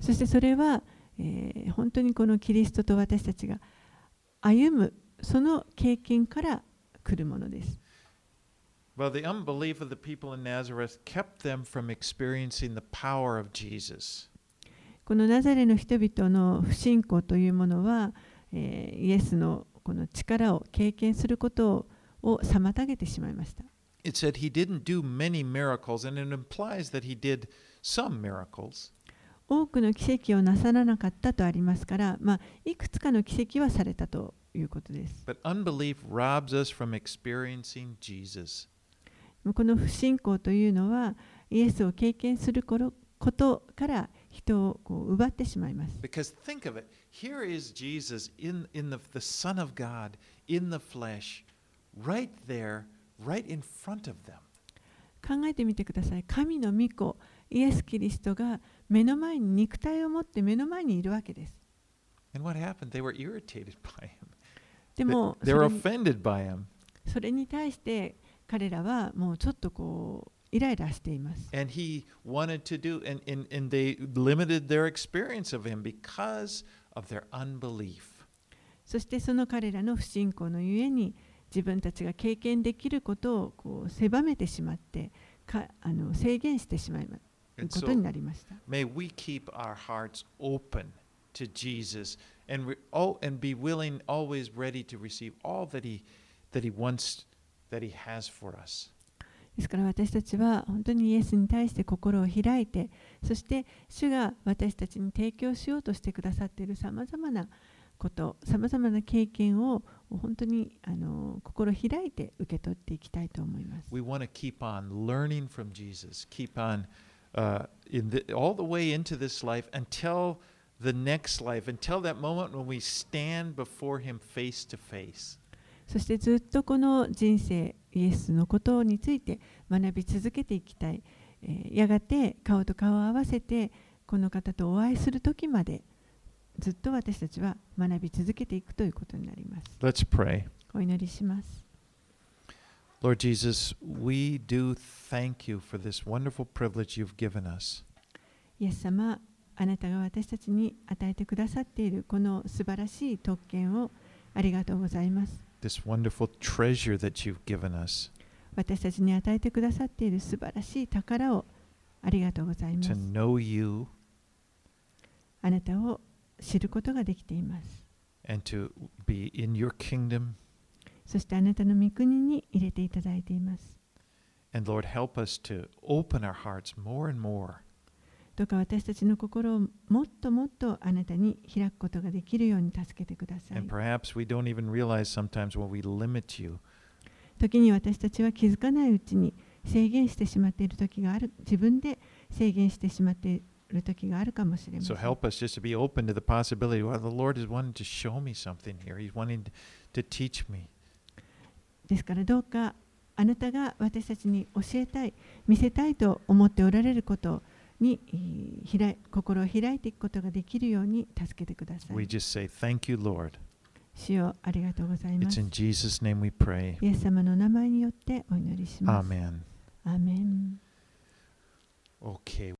そしてそれは、えー本当にこのキリストと私たちが歩むその経験から来るものです。Well, the unbelief of the people in Nazareth kept them from experiencing the power of Jesus. このナザレの人々の不信仰というものは、えーイエスのこの力を経験することを妨げてしまいました。It said he didn't do many miracles, and it implies that he did some miracles. 多くの奇跡をなさらなかったとありますから、まあ、いくつかの奇跡はされたということです。But unbelief robs us from experiencing Jesus. この不信仰というのは、イエスを経験する頃ことから人をこう奪ってしまいます。Because think of it here is Jesus in, in the, the Son of God, in the flesh, right there, right in front of them. 考えてみてください。神の御子、イエス・キリストが目の前に肉体を持って目の前にいるわけです。でも、それに対して彼らはもうちょっとこう。イライラしています。そしてその彼らの不信仰のゆえに自分たちが経験できることを狭めてしまって制限してしまいます。ことになりました。may we keep our hearts open to Jesus and, re, oh, and be willing, always ready to receive all that he, that he wants, that he has for us. ですから私たちは本当にイエスに対して心を開いてそして主が私たちに提供しようとしてくださっているさまざまなことさまざまな経験を本当にあの心開いて受け取っていきたいと思います。We want to keep on learning from Jesus, keep on uh, in the, all the way into this life until the next life, until that moment when we stand before him face to face. そしてずっとこの人生イエスのことについて学び続けていきたい、えーやがて顔と顔を合わせてこの方とお会いする時までずっと私たちは学び続けていくということになります Let's pray. お祈りします Lord Jesus, we do thank you for this wonderful privilege you've given us. イエス様あなたが私たちに与えてくださっているこの素晴らしい特権をありがとうございます This wonderful treasure that you've given us 私たちに与えてくださっている素晴らしい宝をありがとうございま to す know you あなたを知ることができています and to be in your kingdom そしてあなたの御国に入れていただいています。Lord, more more. どうか私たちの心をもっともっとあなたに開くことができるように助けてください。時に私たちは気づかないうちに制限してしまっている時がある、自分で制限してしまっている。る時があるかもしれません。So help us just to be open to the possibility. Well, the Lord is wanting to show me something here. He's wanting to teach me. ですからどうかあなたが私たちに教えたい、見せたいと思っておられることにえー開い心を開いていくことができるように助けてくださ We い。just say, Thank you, Lord. 主よありがとうございま It's す。in Jesus' name we pray. イエス様の名前によってお祈りします。Amen. アーメン Okay.